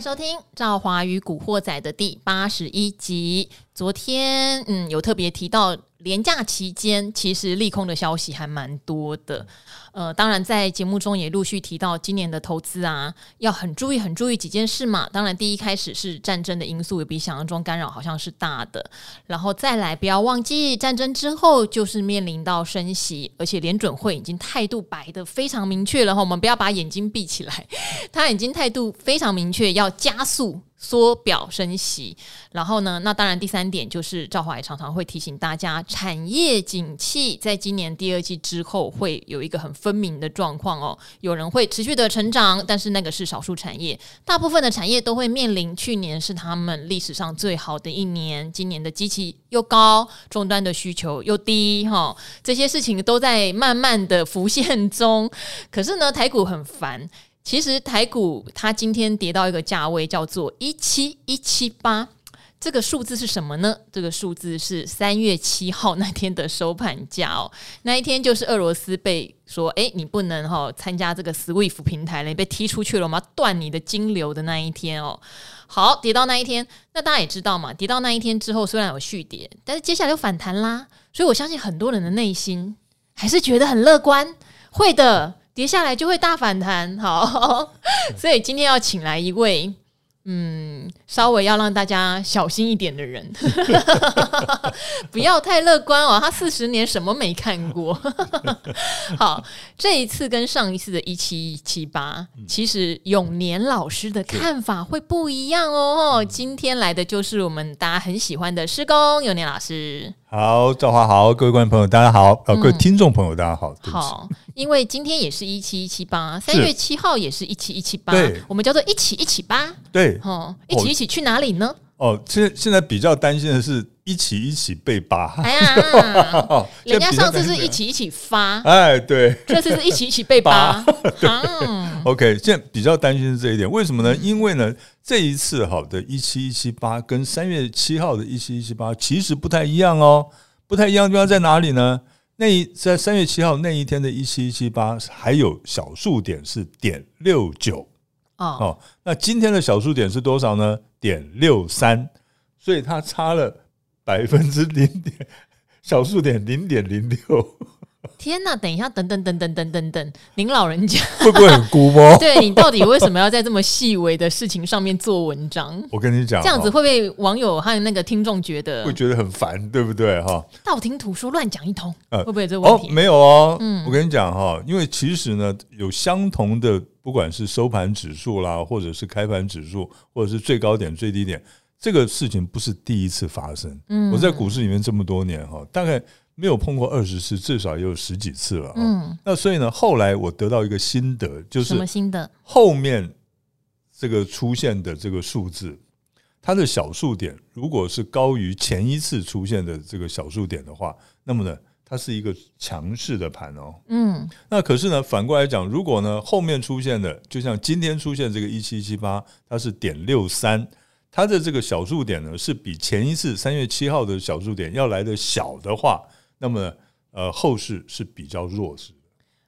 收听《赵华与古惑仔》的第八十一集。昨天，嗯，有特别提到，廉价期间其实利空的消息还蛮多的。呃，当然在节目中也陆续提到，今年的投资啊，要很注意、很注意几件事嘛。当然，第一开始是战争的因素，也比想象中干扰好像是大的。然后再来，不要忘记战争之后就是面临到升息，而且联准会已经态度摆得非常明确了哈。我们不要把眼睛闭起来，他已经态度非常明确，要加速。缩表升息，然后呢？那当然，第三点就是赵华也常常会提醒大家，产业景气在今年第二季之后会有一个很分明的状况哦。有人会持续的成长，但是那个是少数产业，大部分的产业都会面临去年是他们历史上最好的一年，今年的机器又高，终端的需求又低，哈，这些事情都在慢慢的浮现中。可是呢，台股很烦。其实台股它今天跌到一个价位，叫做一七一七八，这个数字是什么呢？这个数字是三月七号那天的收盘价哦。那一天就是俄罗斯被说，哎，你不能哈参加这个 SWIFT 平台了，你被踢出去了，我们要断你的金流的那一天哦。好，跌到那一天，那大家也知道嘛，跌到那一天之后，虽然有续跌，但是接下来又反弹啦。所以我相信很多人的内心还是觉得很乐观，会的。接下来就会大反弹，好，所以今天要请来一位，嗯，稍微要让大家小心一点的人，不要太乐观哦。他四十年什么没看过，好，这一次跟上一次的一七一七八，其实永年老师的看法会不一样哦。今天来的就是我们大家很喜欢的师公永年老师。好，赵华好，各位观众朋友，大家好，呃，各位听众朋友，大家好。嗯、好，因为今天也是一七一七八，三月七号也是一七一七八，我们叫做一起一起吧。对，哦，一起一起去哪里呢？哦，现现在比较担心的是一起一起被扒。哎呀，人家上次是一起一起发，哎，对，这次是一起一起被扒。OK，现在比较担心是这一点，为什么呢？因为呢。这一次好的一七一七八跟三月七号的一七一七八其实不太一样哦，不太一样的地方在哪里呢？那一在三月七号那一天的一七一七八还有小数点是点六九哦，那今天的小数点是多少呢？点六三，所以它差了百分之零点小数点零点零六。天呐！等一下，等等等等等等等，您老人家会不会很孤摸？对，你到底为什么要在这么细微的事情上面做文章？我跟你讲，这样子会不会网友和那个听众觉得会觉得很烦，对不对？哈，道听途说，乱讲一通，会不会有这个问题？哦，没有哦。嗯，我跟你讲哈，因为其实呢，有相同的，不管是收盘指数啦，或者是开盘指数，或者是最高点、最低点，这个事情不是第一次发生。嗯，我在股市里面这么多年哈，大概。没有碰过二十次，至少也有十几次了。嗯，那所以呢，后来我得到一个心得，就是什么心得？后面这个出现的这个数字，它的小数点如果是高于前一次出现的这个小数点的话，那么呢，它是一个强势的盘哦。嗯，那可是呢，反过来讲，如果呢后面出现的，就像今天出现这个一七七八，它是点六三，它的这个小数点呢是比前一次三月七号的小数点要来的小的话。那么，呃，后市是比较弱势的。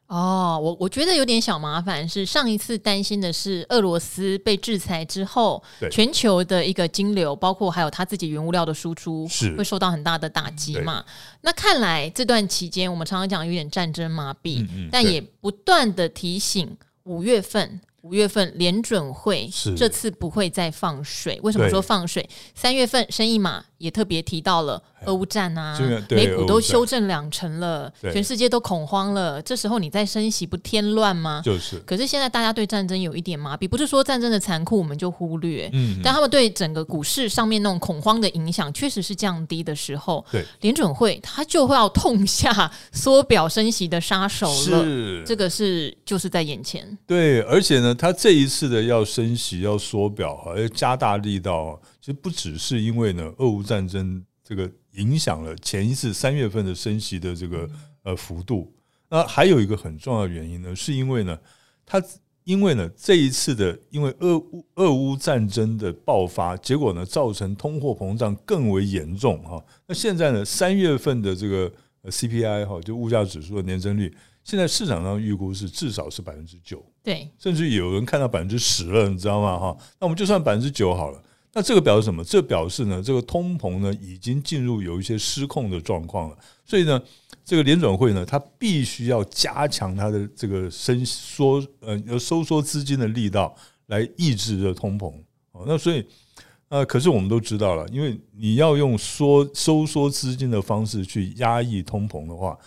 哦，我我觉得有点小麻烦，是上一次担心的是俄罗斯被制裁之后，全球的一个金流，包括还有他自己原物料的输出，是会受到很大的打击嘛？那看来这段期间，我们常常讲有点战争麻痹，嗯嗯，但也不断的提醒五月份。五月份联准会这次不会再放水，为什么说放水？三月份生意嘛也特别提到了俄乌战啊，美股都修正两成了，全世界都恐慌了，这时候你再升息不添乱吗？就是。可是现在大家对战争有一点麻痹，不是说战争的残酷我们就忽略，嗯，但他们对整个股市上面那种恐慌的影响确实是降低的时候，对，联准会他就会要痛下缩表升息的杀手了，是，这个是就是在眼前，对，而且呢。他这一次的要升息、要缩表哈，要加大力道，其实不只是因为呢，俄乌战争这个影响了前一次三月份的升息的这个呃幅度，那还有一个很重要的原因呢，是因为呢，他因为呢这一次的因为俄乌俄乌战争的爆发，结果呢造成通货膨胀更为严重哈。那现在呢三月份的这个 CPI 哈，就物价指数的年增率。现在市场上预估是至少是百分之九，对，甚至有人看到百分之十了，你知道吗？哈，那我们就算百分之九好了。那这个表示什么？这表示呢，这个通膨呢已经进入有一些失控的状况了。所以呢，这个联准会呢，它必须要加强它的这个伸缩呃，收缩资金的力道来抑制这通膨。哦，那所以呃，可是我们都知道了，因为你要用缩收缩资金的方式去压抑通膨的话，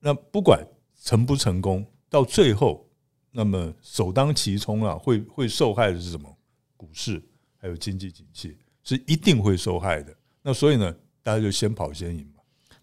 那不管成不成功，到最后，那么首当其冲啊，会会受害的是什么？股市。还有经济景气是一定会受害的，那所以呢，大家就先跑先赢。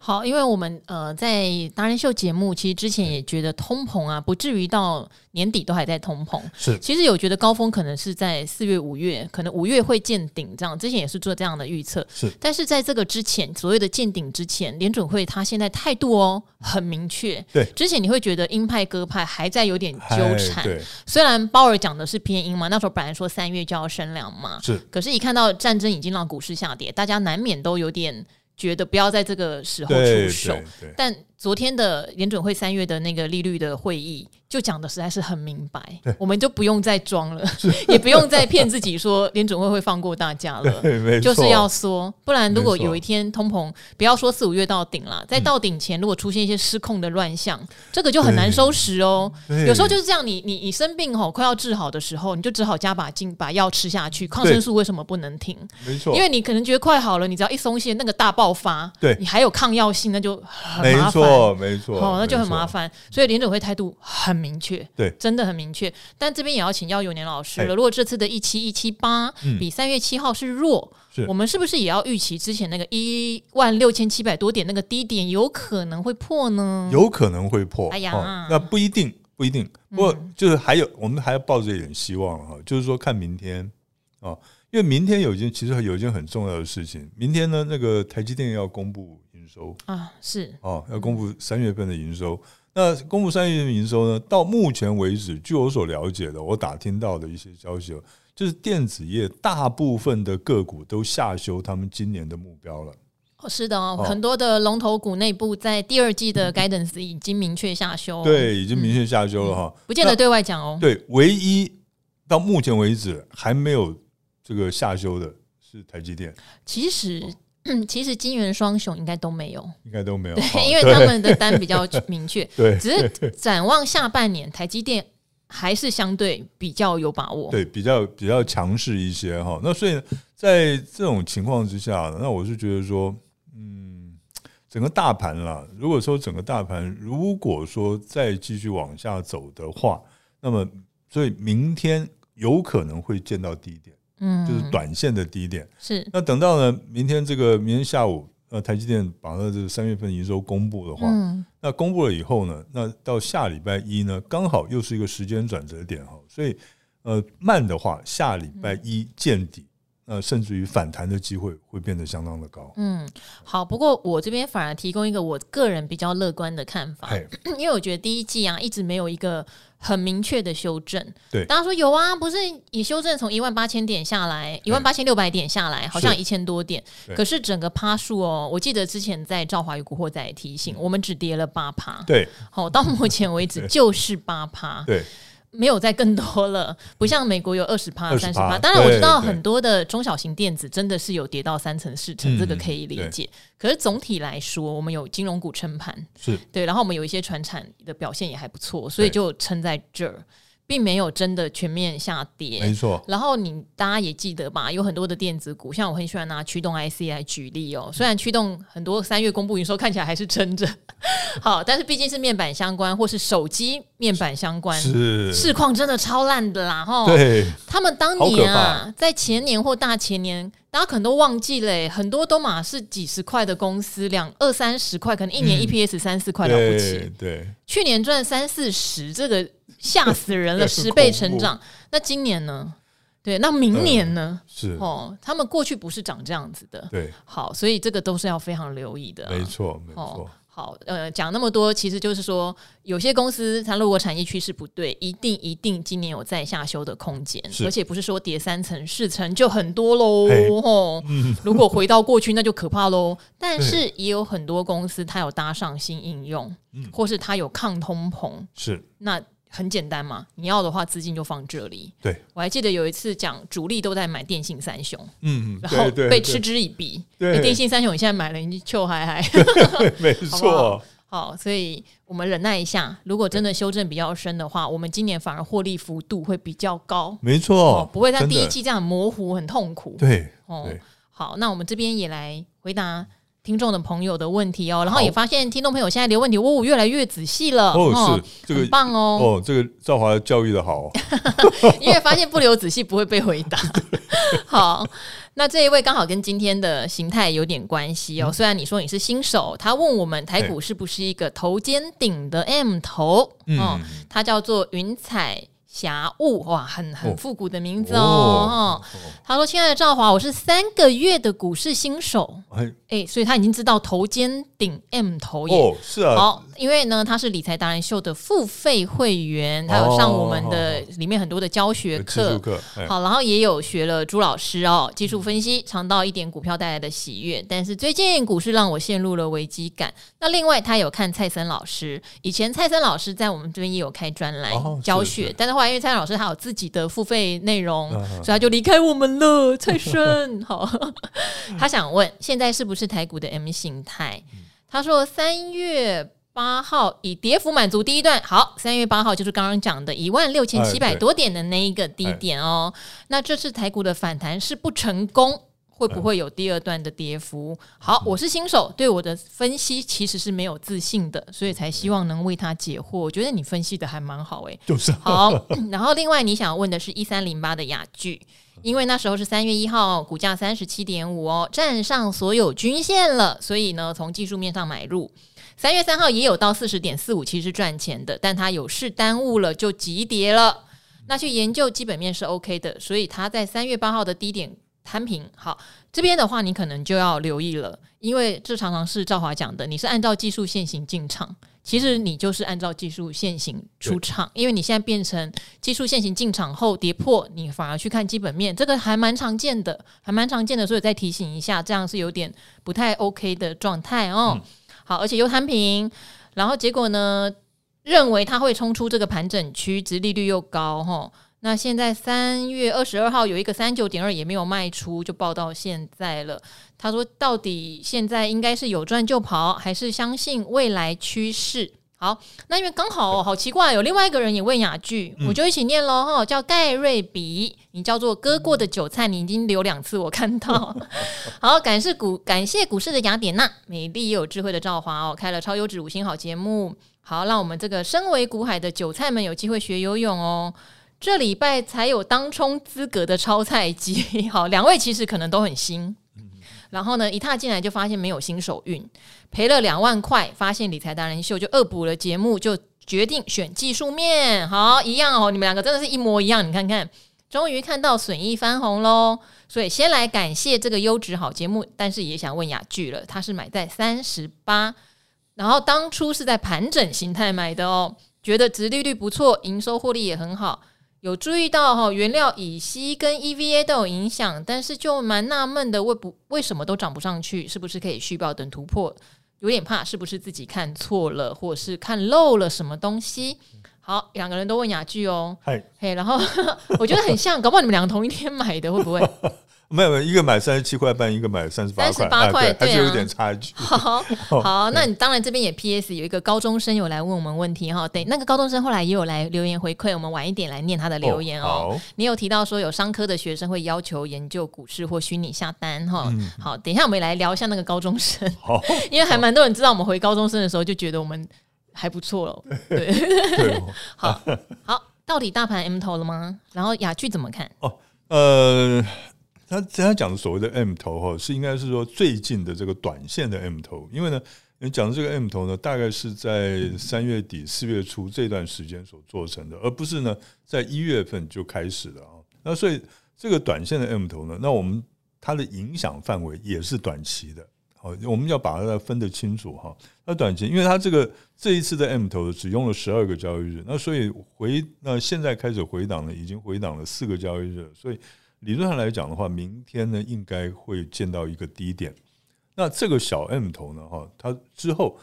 好，因为我们呃在达人秀节目，其实之前也觉得通膨啊，不至于到年底都还在通膨。是，其实有觉得高峰可能是在四月、五月，可能五月会见顶这样。之前也是做这样的预测。是，但是在这个之前，所谓的见顶之前，联准会他现在态度哦很明确。对，之前你会觉得鹰派鸽派还在有点纠缠。对，虽然鲍尔讲的是偏鹰嘛，那时候本来说三月就要升两嘛。是，可是，一看到战争已经让股市下跌，大家难免都有点。觉得不要在这个时候出手，但昨天的联准会三月的那个利率的会议。就讲的实在是很明白，我们就不用再装了，也不用再骗自己说联准会会放过大家了，就是要说，不然如果有一天通膨，不要说四五月到顶了，在到顶前如果出现一些失控的乱象，这个就很难收拾哦。有时候就是这样，你你你生病吼快要治好的时候，你就只好加把劲把药吃下去，抗生素为什么不能停？没错，因为你可能觉得快好了，你只要一松懈，那个大爆发，对。你还有抗药性，那就很麻烦，没错没错，好，那就很麻烦。所以联准会态度很明确，对，真的很明确。但这边也要请教永年老师了。如果这次的一七一七八比三月七号是弱，是我们是不是也要预期之前那个一万六千七百多点那个低点有可能会破呢？有可能会破。哎呀、哦，那不一定，不一定。不过就是还有，我们还要抱着一点希望哈，就是说看明天啊，因为明天有一件其实有一件很重要的事情。明天呢，那个台积电要公布营收啊，是哦，要公布三月份的营收。那公布三月的营收呢？到目前为止，据我所了解的，我打听到的一些消息，就是电子业大部分的个股都下修他们今年的目标了。哦，是的哦，很多的龙头股内部在第二季的 guidance 已经明确下修，哦，对，已经明确下修了哈，不见得对外讲哦。对，唯一到目前为止还没有这个下修的是台积电。其实。嗯，其实金圆双雄应该都没有，应该都没有，对，因为他们的单比较明确，对，只是展望下半年，台积电还是相对比较有把握，对，比较比较强势一些哈。那所以在这种情况之下，那我是觉得说，嗯，整个大盘啦，如果说整个大盘如果说再继续往下走的话，那么所以明天有可能会见到低点。嗯，就是短线的低点是。那等到呢，明天这个明天下午，呃，台积电把它这个三月份营收公布的话，嗯，那公布了以后呢，那到下礼拜一呢，刚好又是一个时间转折点哈，所以呃，慢的话，下礼拜一见底。呃，甚至于反弹的机会会变得相当的高。嗯，好，不过我这边反而提供一个我个人比较乐观的看法，因为我觉得第一季啊一直没有一个很明确的修正。对，大家说有啊，不是也修正从一万八千点下来，一万八千六百点下来，好像一千多点。可是整个趴数哦，我记得之前在赵华与古惑仔提醒，我们只跌了八趴。对，好，到目前为止就是八趴。对。没有再更多了，不像美国有二十趴、三十趴。当然我知道很多的中小型电子真的是有跌到三成、四成，这个可以理解。可是总体来说，我们有金融股撑盘，是对，然后我们有一些船产的表现也还不错，所以就撑在这儿。并没有真的全面下跌，没错。然后你大家也记得吧？有很多的电子股，像我很喜欢拿驱动 IC 来举例哦。虽然驱动很多三月公布营收看起来还是撑着，好，但是毕竟是面板相关或是手机面板相关，是市况真的超烂的啦！哈，对，他们当年啊，在前年或大前年，大家可能都忘记了，很多都嘛是几十块的公司，两二三十块，可能一年 EPS 三四块了不起。对，对，去年赚三四十，这个。吓死人了，十倍成长。那今年呢？对，那明年呢？呃、是哦，他们过去不是长这样子的。对，好，所以这个都是要非常留意的、啊。没错，没错。好，呃，讲那么多，其实就是说，有些公司它如果产业趋势不对，一定一定今年有再下修的空间，而且不是说跌三层四层就很多喽。吼，如果回到过去，那就可怕喽。但是也有很多公司它有搭上新应用，或是它有抗通膨，是那。很简单嘛，你要的话资金就放这里。对，我还记得有一次讲主力都在买电信三雄，嗯，然后被嗤之以鼻。对，电信三雄你现在买了，你就还还，没错。好，所以我们忍耐一下，如果真的修正比较深的话，我们今年反而获利幅度会比较高。没错，不会在第一季这样模糊很痛苦。对，哦，好，那我们这边也来回答。听众的朋友的问题哦，然后也发现听众朋友现在留问题，哦，越来越仔细了哦，是这个很棒哦，哦，这个赵华教育的好，因为发现不留仔细不会被回答。好，那这一位刚好跟今天的形态有点关系哦，嗯、虽然你说你是新手，他问我们台股是不是一个头肩顶的 M 头，嗯、哦，他叫做云彩。霞雾哇，很很复古的名字哦。哦哦他说：“亲爱的赵华，我是三个月的股市新手，哎，哎，所以他已经知道头肩顶 M 头耶。哦，是啊。好，因为呢，他是理财达人秀的付费会员，他有上我们的里面很多的教学课。好，然后也有学了朱老师哦，技术分析，尝到一点股票带来的喜悦。但是最近股市让我陷入了危机感。那另外，他有看蔡森老师，以前蔡森老师在我们这边也有开专栏教学，但是后。因为蔡老师他有自己的付费内容，啊、所以他就离开我们了。蔡生，好，他想问，现在是不是台股的 M 形态？他说三月八号以跌幅满足第一段，好，三月八号就是刚刚讲的一万六千七百多点的那一个低点哦。那这次台股的反弹是不成功。会不会有第二段的跌幅？好，我是新手，对我的分析其实是没有自信的，所以才希望能为他解惑。我觉得你分析的还蛮好诶，就是好。然后另外你想问的是一三零八的雅聚，因为那时候是三月一号，股价三十七点五哦，站上所有均线了，所以呢从技术面上买入。三月三号也有到四十点四五，其实赚钱的，但他有事耽误了，就急跌了。那去研究基本面是 OK 的，所以他在三月八号的低点。摊平好，这边的话你可能就要留意了，因为这常常是赵华讲的，你是按照技术线型进场，其实你就是按照技术线型出场，因为你现在变成技术线型进场后跌破，你反而去看基本面，这个还蛮常见的，还蛮常见的，所以再提醒一下，这样是有点不太 OK 的状态哦。嗯、好，而且又摊平，然后结果呢，认为它会冲出这个盘整区，值利率又高哈。那现在三月二十二号有一个三九点二也没有卖出，就报到现在了。他说，到底现在应该是有赚就跑，还是相信未来趋势？好，那因为刚好好奇怪，有另外一个人也问雅聚，嗯、我就一起念喽哈，叫盖瑞比，你叫做割过的韭菜，你已经留两次，我看到。好，感谢股感谢股市的雅典娜，美丽又有智慧的赵华哦，开了超优质五星好节目，好，让我们这个身为股海的韭菜们有机会学游泳哦。这礼拜才有当冲资格的超菜鸡，好，两位其实可能都很新，然后呢，一踏进来就发现没有新手运，赔了两万块，发现理财达人秀就恶补了节目，就决定选技术面，好，一样哦，你们两个真的是一模一样，你看看，终于看到损益翻红喽，所以先来感谢这个优质好节目，但是也想问雅聚了，他是买在三十八，然后当初是在盘整形态买的哦，觉得殖利率不错，营收获利也很好。有注意到哈，原料乙烯跟 EVA 都有影响，但是就蛮纳闷的，为不为什么都涨不上去？是不是可以续报等突破？有点怕，是不是自己看错了，或者是看漏了什么东西？好，两个人都问雅剧哦，嘿嘿，然后 我觉得很像，搞不好你们两个同一天买的，会不会？没有一个买三十七块半，一个买三十八块，三十八块，还是有点差距。好，好，那你当然这边也 PS 有一个高中生有来问我们问题哈，对，那个高中生后来也有来留言回馈，我们晚一点来念他的留言哦。你有提到说有商科的学生会要求研究股市或虚拟下单哈，好，等一下我们来聊一下那个高中生，因为还蛮多人知道我们回高中生的时候就觉得我们还不错了，对，好好，到底大盘 M 头了吗？然后雅聚怎么看？哦，呃。他他讲的所谓的 M 头哈，是应该是说最近的这个短线的 M 头，因为呢，你讲的这个 M 头呢，大概是在三月底四月初这段时间所做成的，而不是呢在一月份就开始的啊。那所以这个短线的 M 头呢，那我们它的影响范围也是短期的好，我们要把它分得清楚哈。那短期，因为它这个这一次的 M 头只用了十二个交易日，那所以回那现在开始回档了，已经回档了四个交易日，所以理论上来讲的话，明天呢应该会见到一个低点。那这个小 M 头呢，哈，它之后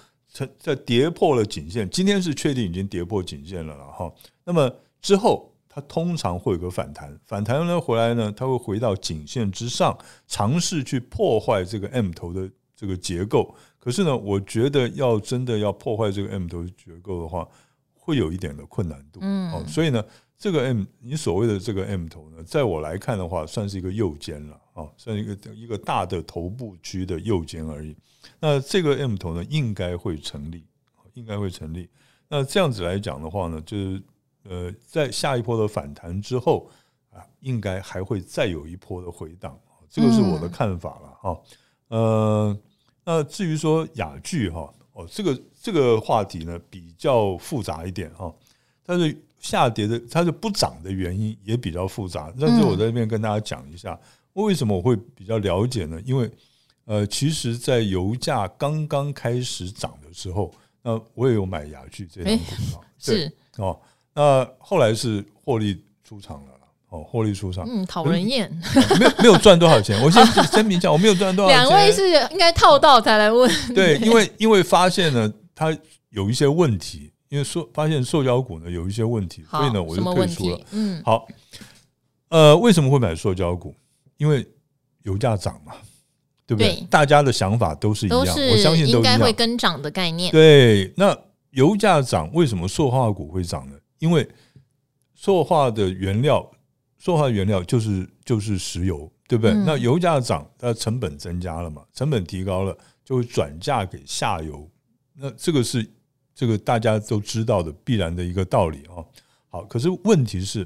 在跌破了颈线，今天是确定已经跌破颈线了了哈。那么之后。它通常会有个反弹，反弹呢回来呢，它会回到颈线之上，尝试去破坏这个 M 头的这个结构。可是呢，我觉得要真的要破坏这个 M 头的结构的话，会有一点的困难度。嗯，哦，所以呢，这个 M 你所谓的这个 M 头呢，在我来看的话，算是一个右肩了啊，算一个一个大的头部区的右肩而已。那这个 M 头呢，应该会成立，应该会成立。那这样子来讲的话呢，就是。呃，在下一波的反弹之后啊，应该还会再有一波的回档，这个是我的看法了哈。呃，那至于说雅聚哈，哦，这个这个话题呢比较复杂一点哈。但是下跌的它是不涨的原因也比较复杂，但是我在这边跟大家讲一下，为什么我会比较了解呢？因为呃，其实，在油价刚刚开始涨的时候，那我也有买牙具这张股票，是哦。那后来是获利出场了，哦，获利出场，嗯，讨人厌，没有没有赚多少钱。我 先声明一下，我没有赚多少钱。两位是应该套到才来问，对，因为因为发现呢，它有一些问题，因为说发现塑胶股呢有一些问题，所以呢我就退出了。嗯，好，呃，为什么会买塑胶股？因为油价涨嘛，对不对？大家的想法都是一样，我相信都应该会跟涨的概念。对，那油价涨，为什么塑化股会涨呢？因为塑化的原料，塑化原料就是就是石油，对不对？嗯、那油价涨，它成本增加了嘛，成本提高了，就会转嫁给下游。那这个是这个大家都知道的必然的一个道理啊。好，可是问题是，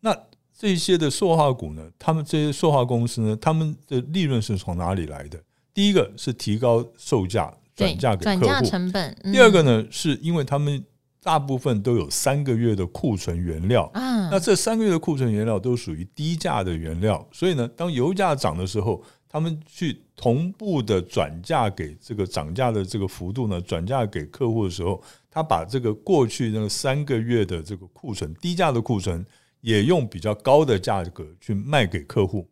那这些的塑化股呢？他们这些塑化公司呢？他们的利润是从哪里来的？第一个是提高售价，转嫁给客户，转嫁成本。嗯、第二个呢，是因为他们。大部分都有三个月的库存原料，那这三个月的库存原料都属于低价的原料，所以呢，当油价涨的时候，他们去同步的转嫁给这个涨价的这个幅度呢，转嫁给客户的时候，他把这个过去那个三个月的这个库存低价的库存，也用比较高的价格去卖给客户，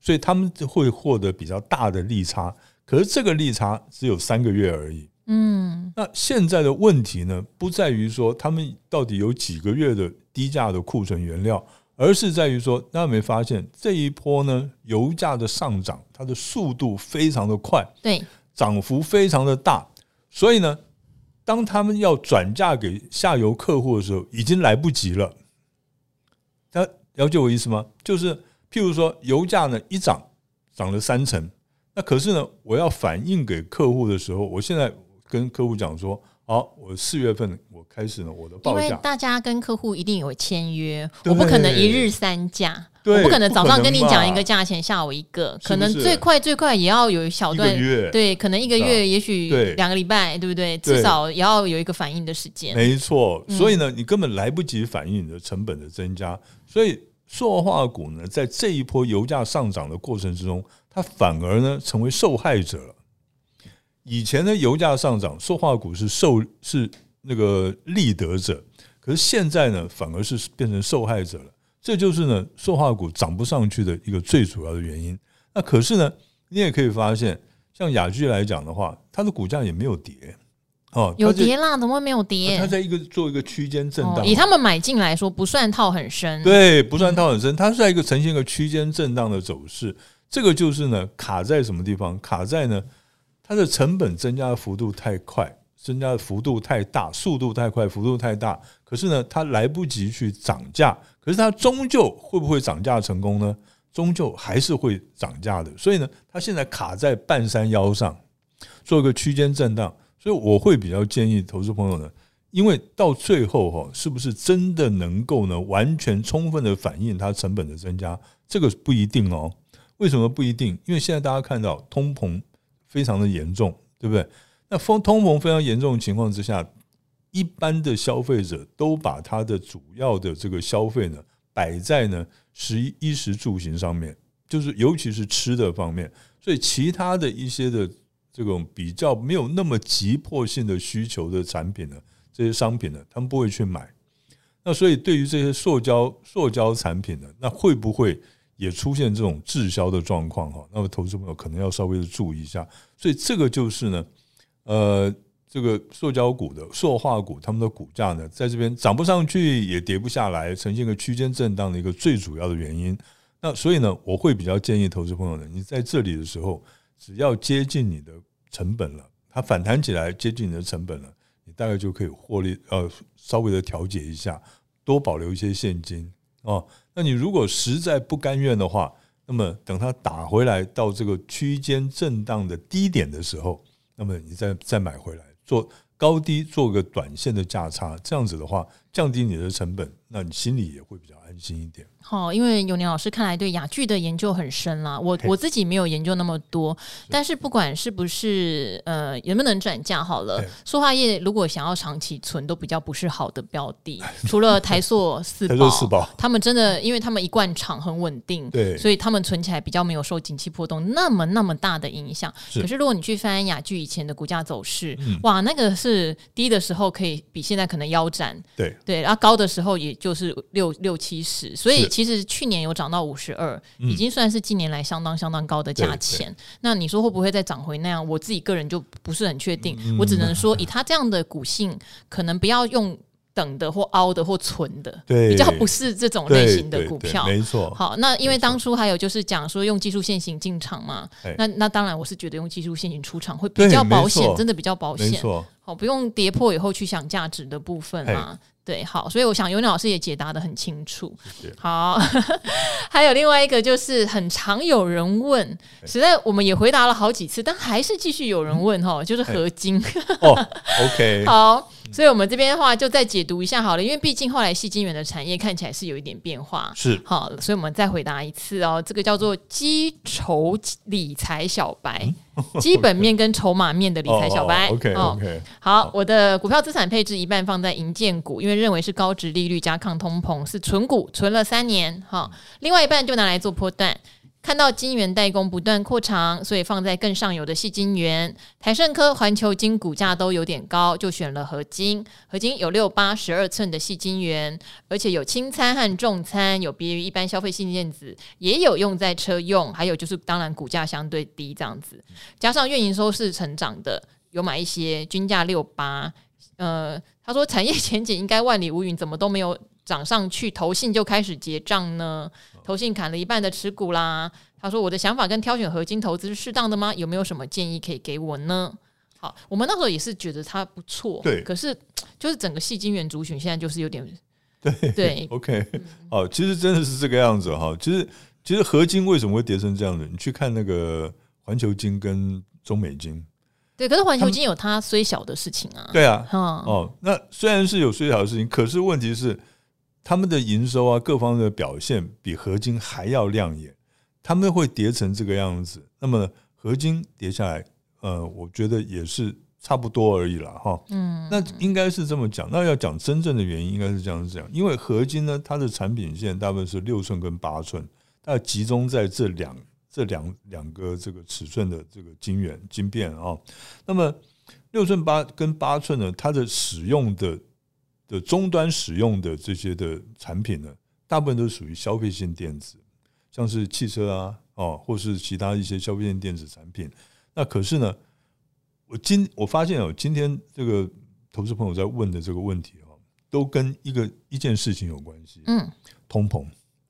所以他们会获得比较大的利差，可是这个利差只有三个月而已。嗯，那现在的问题呢，不在于说他们到底有几个月的低价的库存原料，而是在于说，大家没发现这一波呢，油价的上涨，它的速度非常的快，对，涨幅非常的大，所以呢，当他们要转嫁给下游客户的时候，已经来不及了。大家了解我意思吗？就是譬如说，油价呢一涨，涨了三成，那可是呢，我要反映给客户的时候，我现在。跟客户讲说，好，我四月份我开始呢，我的报价。因为大家跟客户一定有签约，我不可能一日三价，我不可能早上跟你讲一个价钱，下午一个，可能最快最快也要有一小段，对，可能一个月，也许两个礼拜，对不对？至少也要有一个反应的时间。没错，所以呢，你根本来不及反映你的成本的增加，所以塑化股呢，在这一波油价上涨的过程之中，它反而呢成为受害者了。以前的油价上涨，塑化股是受是那个利得者，可是现在呢，反而是变成受害者了。这就是呢，塑化股涨不上去的一个最主要的原因。那可是呢，你也可以发现，像雅居来讲的话，它的股价也没有跌哦，有跌啦，怎么会没有跌？它在一个做一个区间震荡，以他们买进来说，不算套很深，对，不算套很深，它是在一个呈现一个区间震荡的走势。这个就是呢，卡在什么地方？卡在呢？它的成本增加的幅度太快，增加的幅度太大，速度太快，幅度太大。可是呢，它来不及去涨价，可是它终究会不会涨价成功呢？终究还是会涨价的。所以呢，它现在卡在半山腰上，做一个区间震荡。所以我会比较建议投资朋友呢，因为到最后哈，是不是真的能够呢，完全充分的反映它成本的增加？这个不一定哦。为什么不一定？因为现在大家看到通膨。非常的严重，对不对？那风通膨非常严重的情况之下，一般的消费者都把他的主要的这个消费呢摆在呢食衣食住行上面，就是尤其是吃的方面，所以其他的一些的这种比较没有那么急迫性的需求的产品呢，这些商品呢，他们不会去买。那所以对于这些塑胶塑胶产品呢，那会不会也出现这种滞销的状况哈？那么投资朋友可能要稍微的注意一下。所以这个就是呢，呃，这个塑胶股的塑化股，他们的股价呢，在这边涨不上去，也跌不下来，呈现个区间震荡的一个最主要的原因。那所以呢，我会比较建议投资朋友呢，你在这里的时候，只要接近你的成本了，它反弹起来接近你的成本了，你大概就可以获利，呃，稍微的调节一下，多保留一些现金哦。那你如果实在不甘愿的话，那么等它打回来到这个区间震荡的低点的时候，那么你再再买回来做高低做个短线的价差，这样子的话，降低你的成本，那你心里也会比较安心一点。好，因为永年老师看来对哑剧的研究很深啦，我我自己没有研究那么多，但是不管是不是呃能不能转嫁好了，塑化业如果想要长期存，都比较不是好的标的。除了台塑四宝，四宝。他们真的，因为他们一贯厂很稳定，对，所以他们存起来比较没有受景气波动那么那么大的影响。可是如果你去翻雅剧以前的股价走势，哇，那个是低的时候可以比现在可能腰斩，对对，然后高的时候也就是六六七十，所以。其实去年有涨到五十二，已经算是近年来相当相当高的价钱。那你说会不会再涨回那样？我自己个人就不是很确定。我只能说，以它这样的股性，可能不要用等的或凹的或存的，比较不是这种类型的股票。没错。好，那因为当初还有就是讲说用技术线型进场嘛，那那当然我是觉得用技术线型出场会比较保险，真的比较保险。好，不用跌破以后去想价值的部分嘛。对，好，所以我想尤老师也解答的很清楚。好，还有另外一个就是很常有人问，实在我们也回答了好几次，但还是继续有人问哈，就是合金。哦，OK，好。所以，我们这边的话就再解读一下好了，因为毕竟后来矽晶圆的产业看起来是有一点变化，是好，所以我们再回答一次哦。这个叫做基筹理财小白，基本面跟筹码面的理财小白。OK OK。好，我的股票资产配置一半放在银建股，因为认为是高值利率加抗通膨，是存股，存了三年。好，另外一半就拿来做波段。看到晶圆代工不断扩长，所以放在更上游的细晶圆。台盛科、环球晶股价都有点高，就选了合金。合金有六八十二寸的细晶圆，而且有轻餐和重餐，有别于一般消费性电子，也有用在车用。还有就是，当然股价相对低这样子，加上运营收是成长的，有买一些均价六八。呃，他说产业前景应该万里无云，怎么都没有涨上去？投信就开始结账呢？投信砍了一半的持股啦。他说：“我的想法跟挑选合金投资是适当的吗？有没有什么建议可以给我呢？”好，我们那时候也是觉得它不错，对。可是就是整个矽晶圆族群现在就是有点对 对。OK，好，其实真的是这个样子哈。其实其实合金为什么会跌成这样子？你去看那个环球金跟中美金，对。可是环球金有它虽小的事情啊。对啊，哦，那虽然是有虽小的事情，可是问题是。他们的营收啊，各方的表现比合金还要亮眼，他们会跌成这个样子。那么合金跌下来，呃，我觉得也是差不多而已了哈。嗯，那应该是这么讲。那要讲真正的原因，应该是这样子讲，因为合金呢，它的产品线大部分是六寸跟八寸，它集中在这两这两两个这个尺寸的这个晶圆晶片啊。那么六寸八跟八寸呢，它的使用的。的终端使用的这些的产品呢，大部分都属于消费性电子，像是汽车啊，哦，或是其他一些消费性电子产品。那可是呢，我今我发现哦，今天这个投资朋友在问的这个问题哦，都跟一个一件事情有关系。嗯，通膨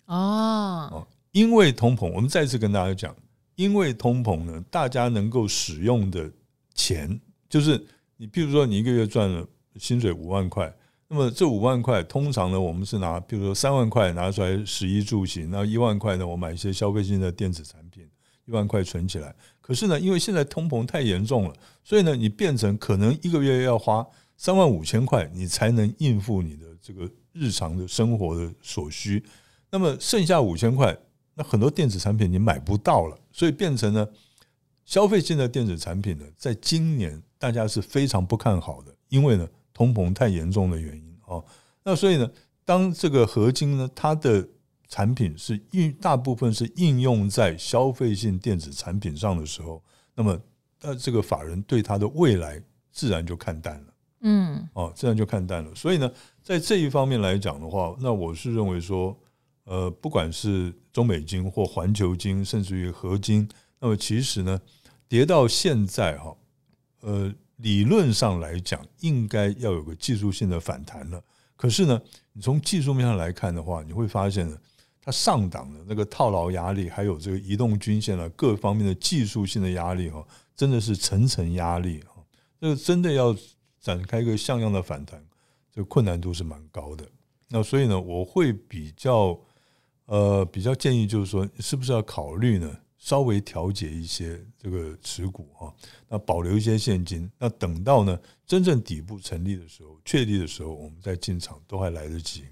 哦，因为通膨，我们再次跟大家讲，因为通膨呢，大家能够使用的钱，就是你，譬如说你一个月赚了薪水五万块。那么这五万块，通常呢，我们是拿，比如说三万块拿出来食衣住行，那一万块呢，我买一些消费性的电子产品，一万块存起来。可是呢，因为现在通膨太严重了，所以呢，你变成可能一个月要花三万五千块，你才能应付你的这个日常的生活的所需。那么剩下五千块，那很多电子产品你买不到了，所以变成呢，消费性的电子产品呢，在今年大家是非常不看好的，因为呢。通膨太严重的原因哦，那所以呢，当这个合金呢，它的产品是应大部分是应用在消费性电子产品上的时候，那么那这个法人对它的未来自然就看淡了。嗯，哦，自然就看淡了。所以呢，在这一方面来讲的话，那我是认为说，呃，不管是中美金或环球金，甚至于合金，那么其实呢，跌到现在哈，呃，理论上来讲，应该要有个技术性的反弹了。可是呢，你从技术面上来看的话，你会发现呢，它上档的那个套牢压力，还有这个移动均线的各方面的技术性的压力哈，真的是层层压力哈，这个真的要。展开一个像样的反弹，这个困难度是蛮高的。那所以呢，我会比较呃比较建议，就是说，是不是要考虑呢，稍微调节一些这个持股啊，那保留一些现金，那等到呢真正底部成立的时候，确立的时候，我们再进场都还来得及。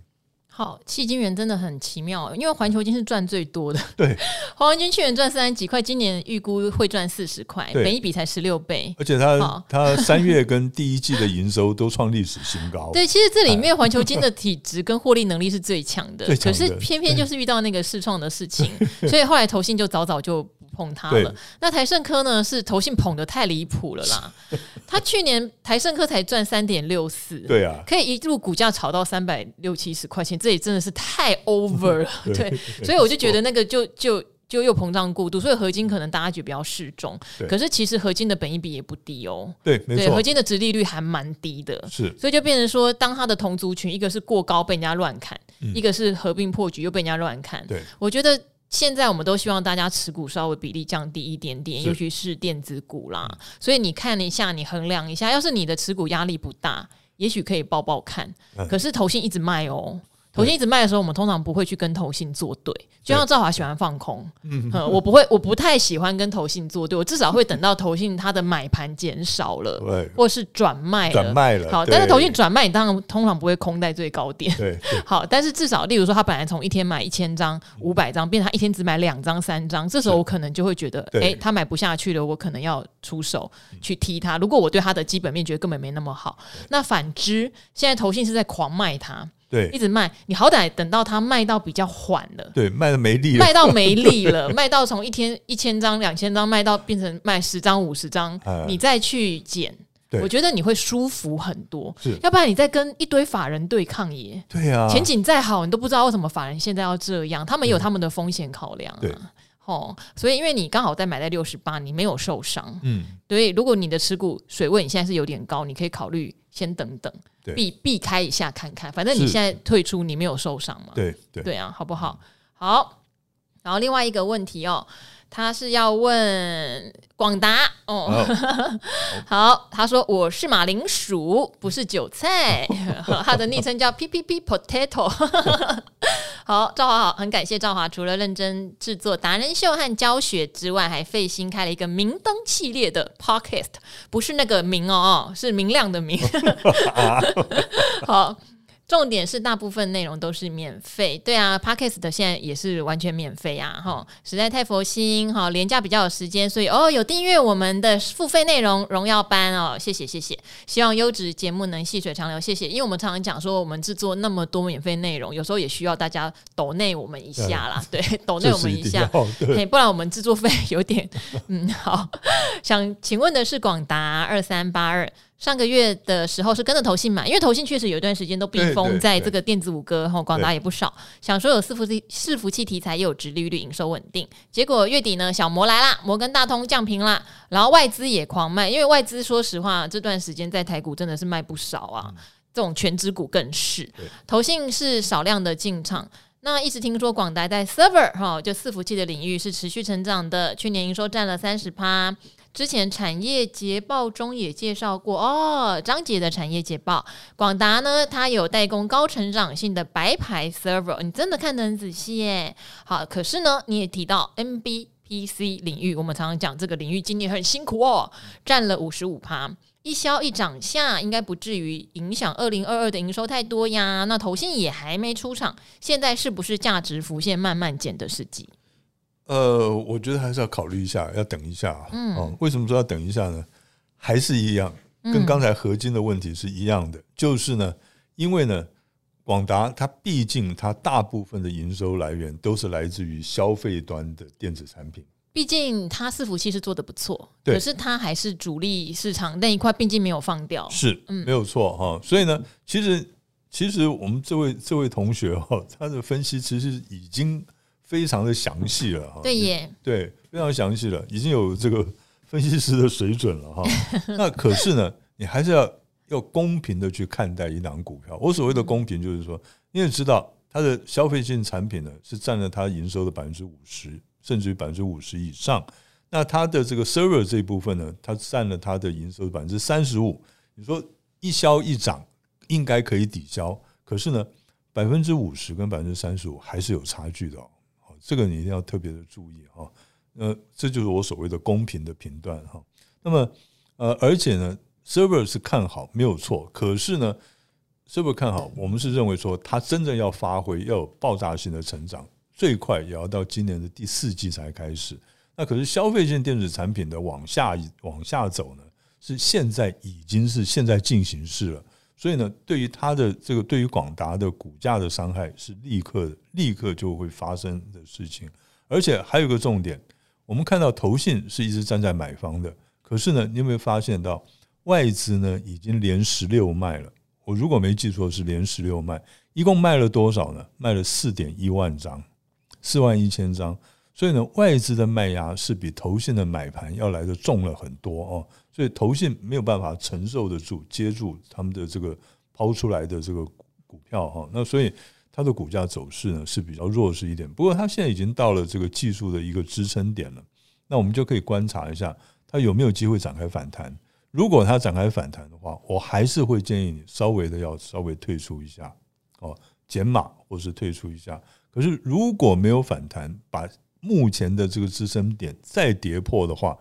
好，迄金元真的很奇妙，因为环球金是赚最多的。对，华文晶去年赚三十几块，今年预估会赚四十块，每一笔才十六倍。而且它它三月跟第一季的营收都创历史新高。对，其实这里面环球金的体质跟获利能力是最强的，可是偏偏就是遇到那个试创的事情，所以后来投信就早早就。捧他了，那台盛科呢？是投信捧的太离谱了啦！他去年台盛科才赚三点六四，对啊，可以一路股价炒到三百六七十块钱，这也真的是太 over 了。对，对，所以我就觉得那个就就就又膨胀过度，所以合金可能大家觉得比较适中，可是其实合金的本益比也不低哦。对，对，合金的值利率还蛮低的，是，所以就变成说，当它的同族群一个是过高被人家乱砍，嗯，一个是合并破局又被人家乱砍，对，我觉得。现在我们都希望大家持股稍微比例降低一点点，尤其是电子股啦。所以你看一下，你衡量一下，要是你的持股压力不大，也许可以抱抱看。可是投信一直卖哦。投信一直卖的时候，我们通常不会去跟投信作对，就像赵华喜欢放空，嗯，我不会，我不太喜欢跟投信作对，我至少会等到投信它的买盘减少了，对，或是转卖了，转卖了，好，但是投信转卖，你当然通常不会空在最高点，对，好，但是至少，例如说他本来从一天买一千张、五百张，变成他一天只买两张、三张，这时候我可能就会觉得，哎、欸，他买不下去了，我可能要出手去踢他。如果我对他的基本面觉得根本没那么好，那反之，现在投信是在狂卖他。对，一直卖，你好歹等到它卖到比较缓了，对，卖的没力了，卖到没力了，卖到从一天一千张、两千张卖到变成卖十张、五十张，你再去减，我觉得你会舒服很多。是，要不然你再跟一堆法人对抗也，对呀、啊，前景再好，你都不知道为什么法人现在要这样，他们有他们的风险考量、啊，对，哦，所以因为你刚好在买在六十八，你没有受伤，嗯，所以，如果你的持股水位你现在是有点高，你可以考虑先等等。避避开一下看看，反正你现在退出，你没有受伤嘛？对对对啊，好不好？好，然后另外一个问题哦，他是要问广达哦。好，他说我是马铃薯，不是韭菜。他的昵称叫 P P P Potato。好，赵华好，很感谢赵华，除了认真制作达人秀和教学之外，还费心开了一个明灯系列的 Podcast，不是那个明哦，是明亮的明。好。重点是大部分内容都是免费，对啊，Podcast 的现在也是完全免费啊，哈，实在太佛心哈，廉价比较有时间，所以哦有订阅我们的付费内容荣耀班哦，谢谢谢谢，希望优质节目能细水长流，谢谢，因为我们常常讲说我们制作那么多免费内容，有时候也需要大家抖内我们一下啦，对，抖内我们一下，嘿，不然我们制作费有点，嗯，好，想请问的是广达二三八二。上个月的时候是跟着投信买，因为投信确实有一段时间都避风在这个电子五哥，哈，广达也不少。想说有伺服器、伺服器题材，也有直利率，营收稳定。结果月底呢，小摩来啦，摩根大通降平啦，然后外资也狂卖，因为外资说实话，这段时间在台股真的是卖不少啊，这种全职股更是。投信是少量的进场，那一直听说广达在 server 哈，就伺服器的领域是持续成长的，去年营收占了三十趴。之前产业捷报中也介绍过哦，张捷的产业捷报，广达呢，它有代工高成长性的白牌 server，你真的看得很仔细耶。好，可是呢，你也提到 MBPC 领域，我们常常讲这个领域今年很辛苦哦，占了五十五趴，一消一涨下，应该不至于影响二零二二的营收太多呀。那投信也还没出场，现在是不是价值浮现慢慢减的时机？呃，我觉得还是要考虑一下，要等一下。嗯，哦，为什么说要等一下呢？还是一样，跟刚才合金的问题是一样的，嗯、就是呢，因为呢，广达它毕竟它大部分的营收来源都是来自于消费端的电子产品，毕毕竟它伺服器是做的不错，对可是它还是主力市场那一块，毕竟没有放掉。是，嗯，没有错哈。所以呢，其实其实我们这位这位同学哈，他的分析其实已经非常的详细了哈。对耶，对，非常详细了，已经有这个分析师的水准了哈。那可是呢，你还是要要公平的去看待一档股票。我所谓的公平，就是说，你也知道它的消费性产品呢，是占了它营收的百分之五十。甚至于百分之五十以上，那它的这个 server 这一部分呢，它占了它的营收的百分之三十五。你说一消一涨，应该可以抵消，可是呢，百分之五十跟百分之三十五还是有差距的哦。这个你一定要特别的注意哈。呃，这就是我所谓的公平的评断哈。那么呃，而且呢，server 是看好没有错，可是呢，server 看好，我们是认为说它真正要发挥，要有爆炸性的成长。最快也要到今年的第四季才开始，那可是消费性电子产品的往下往下走呢，是现在已经是现在进行式了。所以呢，对于它的这个对于广达的股价的伤害是立刻立刻就会发生的事情。而且还有个重点，我们看到投信是一直站在买方的，可是呢，你有没有发现到外资呢已经连十六卖了？我如果没记错是连十六卖，一共卖了多少呢？卖了四点一万张。四万一千张，所以呢，外资的卖压是比投信的买盘要来的重了很多哦，所以投信没有办法承受得住，接住他们的这个抛出来的这个股票哈，那所以它的股价走势呢是比较弱势一点。不过它现在已经到了这个技术的一个支撑点了，那我们就可以观察一下它有没有机会展开反弹。如果它展开反弹的话，我还是会建议你稍微的要稍微退出一下哦，减码或是退出一下。可是如果没有反弹，把目前的这个支撑点再跌破的话，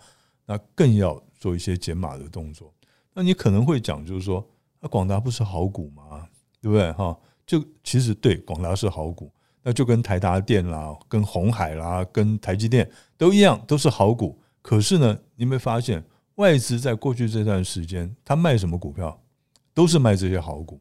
那更要做一些减码的动作。那你可能会讲，就是说，那广达不是好股吗？对不对？哈，就其实对，广达是好股，那就跟台达电啦、跟鸿海啦、跟台积电都一样，都是好股。可是呢，你没发现外资在过去这段时间，他卖什么股票，都是卖这些好股。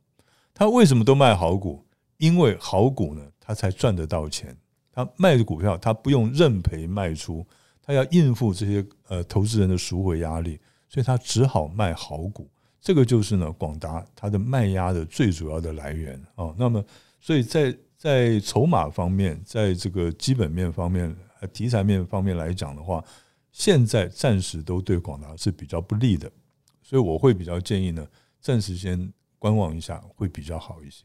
他为什么都卖好股？因为好股呢，他才赚得到钱。他卖的股票，他不用认赔卖出，他要应付这些呃投资人的赎回压力，所以他只好卖好股。这个就是呢，广达它的卖压的最主要的来源啊。那么，所以在在筹码方面，在这个基本面方面、题材面方面来讲的话，现在暂时都对广达是比较不利的。所以我会比较建议呢，暂时先观望一下，会比较好一些。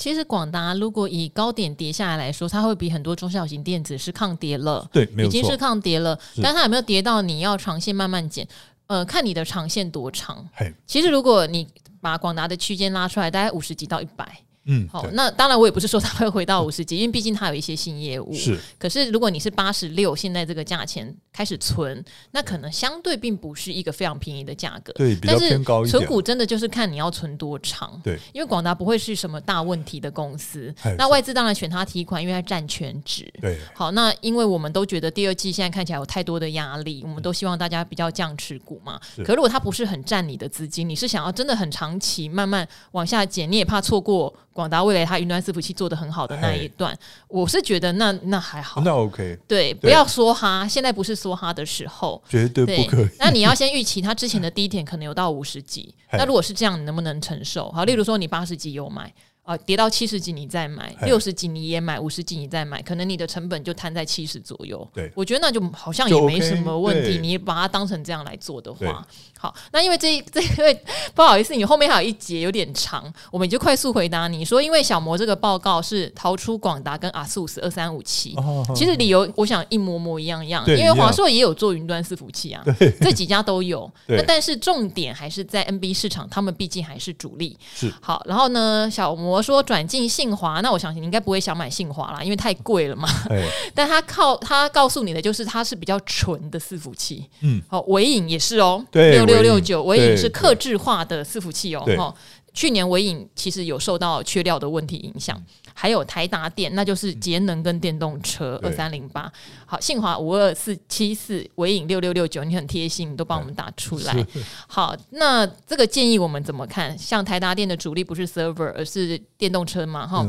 其实广达如果以高点跌下来来说，它会比很多中小型电子是抗跌了，对，没有，已经是抗跌了。但它有没有跌到你要长线慢慢减？呃，看你的长线多长。其实如果你把广达的区间拉出来，大概五十几到一百。嗯，好，那当然我也不是说它会回到五十几，因为毕竟它有一些新业务。是，可是如果你是八十六，现在这个价钱开始存，那可能相对并不是一个非常便宜的价格。对，比较偏高一点。存股真的就是看你要存多长。对，因为广达不会是什么大问题的公司。那外资当然选它提款，因为它占全值。对，好，那因为我们都觉得第二季现在看起来有太多的压力，我们都希望大家比较降持股嘛。可如果它不是很占你的资金，你是想要真的很长期慢慢往下减，你也怕错过。广达未来它云端伺服器做的很好的那一段，我是觉得那那还好，那 OK，对，不要说哈，现在不是说哈的时候，绝对不可以。那你要先预期它之前的低点可能有到五十几，那如果是这样，你能不能承受？好，例如说你八十几有买。啊，跌到七十几你再买，六十几你也买，五十几你再买，可能你的成本就摊在七十左右。对，我觉得那就好像也没什么问题。你把它当成这样来做的话，好，那因为这 这因为不好意思，你后面还有一节有点长，我们就快速回答你说，因为小摩这个报告是逃出广达跟 ASUS 二三五七，其实理由我想一模模一样样，因为华硕也有做云端伺服器啊，这几家都有。那但是重点还是在 NB 市场，他们毕竟还是主力。是好，然后呢，小摩。说转进信华，那我相信你应该不会想买信华啦，因为太贵了嘛。嘿 但他靠他告诉你的就是它是比较纯的伺服器。嗯，好，尾影也是哦，六六六九，尾影。是克制化的伺服器哦。去年尾影其实有受到缺料的问题影响，还有台达电，那就是节能跟电动车二三零八。好，信华五二四七四，纬颖六六六九，你很贴心，你都帮我们打出来。好，那这个建议我们怎么看？像台达电的主力不是 server，而是电动车嘛？哈，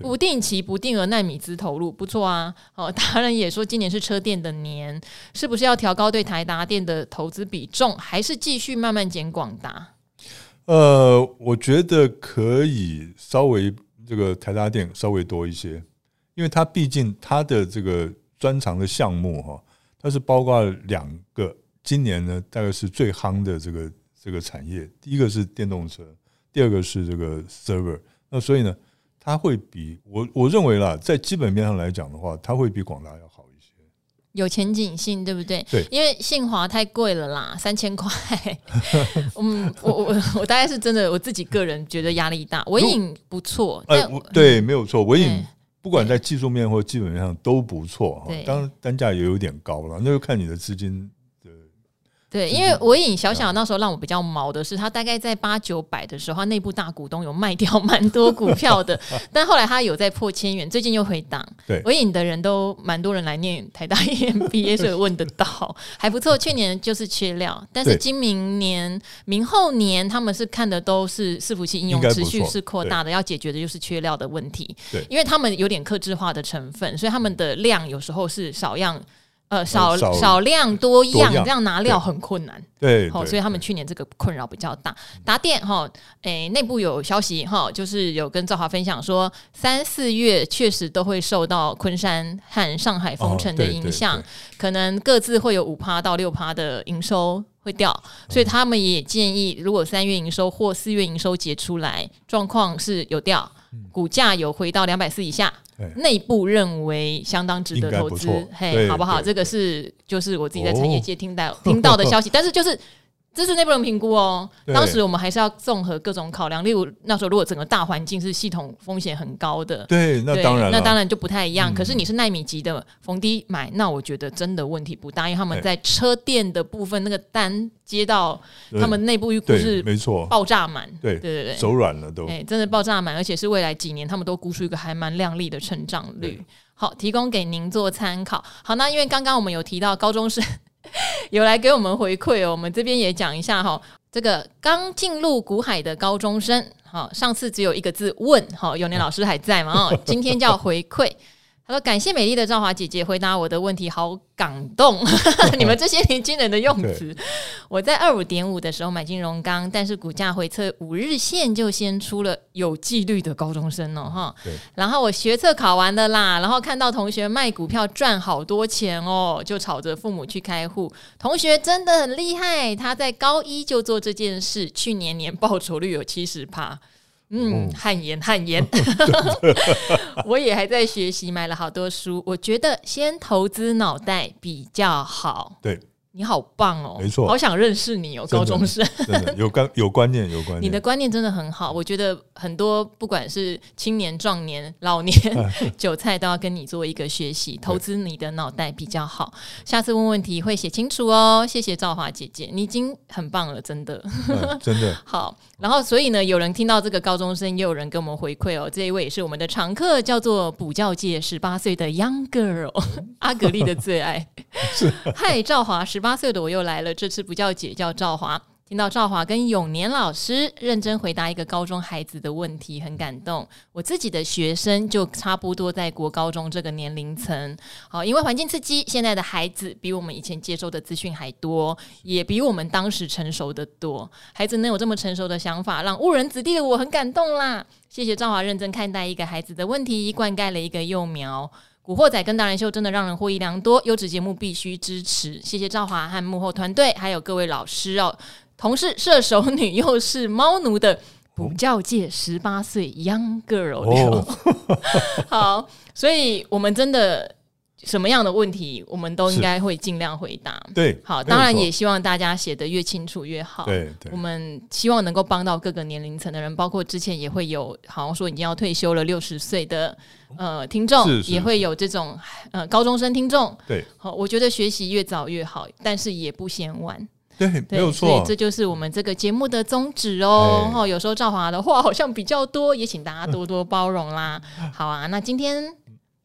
不定期不定额奈米资投入，不错啊。哦，达人也说今年是车电的年，是不是要调高对台达电的投资比重，还是继续慢慢减广达？呃，我觉得可以稍微这个台达电稍微多一些，因为它毕竟它的这个专长的项目哈，它是包括两个，今年呢大概是最夯的这个这个产业，第一个是电动车，第二个是这个 server，那所以呢，它会比我我认为啦，在基本面上来讲的话，它会比广大要好。有前景性，对不对？对，因为信华太贵了啦，三千块。嗯，我我我大概是真的，我自己个人觉得压力大。文影不错，哎、呃，对，没有错，文影不管在技术面或基本面上都不错哈。当然单价也有点高了，那就看你的资金。对，因为纬颖小小那时候让我比较毛的是，他大概在八九百的时候，他内部大股东有卖掉 蛮多股票的，但后来他有在破千元，最近又回档。对，纬颖的人都蛮多人来念台大 EMBA，所以问得到，还不错。去年就是缺料，但是今明年、明后年他们是看的都是伺服器应用持续是扩大的，要解决的就是缺料的问题。对，因为他们有点克制化的成分，所以他们的量有时候是少样。呃，少少量多样，这样拿料很困难。对，好，所以他们去年这个困扰比较大。达电哈，诶，内部有消息哈，就是有跟赵华分享说，三四月确实都会受到昆山和上海封城的影响，可能各自会有五趴到六趴的营收会掉，所以他们也建议，如果三月营收或四月营收结出来，状况是有掉，股价有回到两百四以下。内部认为相当值得投资，嘿，好不好？这个是就是我自己在产业界听到 听到的消息，但是就是。这是内部人评估哦。当时我们还是要综合各种考量，例如那时候如果整个大环境是系统风险很高的，对，那当然，那当然就不太一样。可是你是奈米级的逢低买，那我觉得真的问题不大，因为他们在车店的部分那个单接到他们内部预估是没错，爆炸满，对对对对，手软了都，哎，真的爆炸满，而且是未来几年他们都估出一个还蛮亮丽的成长率。好，提供给您做参考。好，那因为刚刚我们有提到高中生。有来给我们回馈哦，我们这边也讲一下哈。这个刚进入古海的高中生，好，上次只有一个字问，好，永年老师还在吗？哦，今天叫回馈。他说：“感谢美丽的赵华姐姐回答我的问题，好感动！你们这些年轻人的用词。我在二五点五的时候买金融钢，但是股价回测五日线就先出了有纪律的高中生哦，哈。然后我学测考完了啦，然后看到同学卖股票赚好多钱哦，就吵着父母去开户。同学真的很厉害，他在高一就做这件事，去年年报酬率有七十趴。”嗯，汗颜汗颜，我也还在学习，买了好多书。我觉得先投资脑袋比较好。对。你好棒哦，没错，好想认识你哦，高中生，真的有观有观念有观念，你的观念真的很好，我觉得很多不管是青年、壮年、老年 韭菜都要跟你做一个学习，投资你的脑袋比较好。下次问问题会写清楚哦，谢谢赵华姐姐，你已经很棒了，真的，真的 好。然后所以呢，有人听到这个高中生，也有人跟我们回馈哦，这一位也是我们的常客，叫做补教界十八岁的 Young Girl，阿格丽的最爱，嗨，赵华十。八岁的我又来了，这次不叫姐，叫赵华。听到赵华跟永年老师认真回答一个高中孩子的问题，很感动。我自己的学生就差不多在国高中这个年龄层。好，因为环境刺激，现在的孩子比我们以前接收的资讯还多，也比我们当时成熟的多。孩子能有这么成熟的想法，让误人子弟的我很感动啦。谢谢赵华认真看待一个孩子的问题，灌溉了一个幼苗。古惑仔跟达人秀真的让人获益良多，优质节目必须支持。谢谢赵华和幕后团队，还有各位老师哦，同是射手女又是猫奴的补教界十八岁 young girl，哦。好，所以我们真的。什么样的问题，我们都应该会尽量回答。对，好，当然也希望大家写的越清楚越好。对，对，我们希望能够帮到各个年龄层的人，包括之前也会有，好像说已经要退休了六十岁的呃听众，也会有这种呃高中生听众。对，好，我觉得学习越早越好，但是也不嫌晚。对，没有错。所以这就是我们这个节目的宗旨哦。哦，有时候赵华的话好像比较多，也请大家多多包容啦。好啊，那今天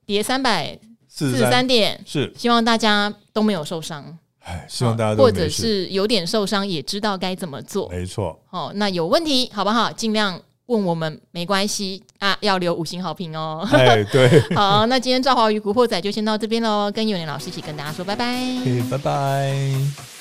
叠三百四十三点，是希望大家都没有受伤。哎，希望大家都或者是有点受伤，也知道该怎么做。没错。哦，那有问题好不好？尽量。问我们没关系啊，要留五星好评哦。哎，对，好，那今天赵华与古惑仔就先到这边喽，跟永年老师一起跟大家说拜拜，拜拜。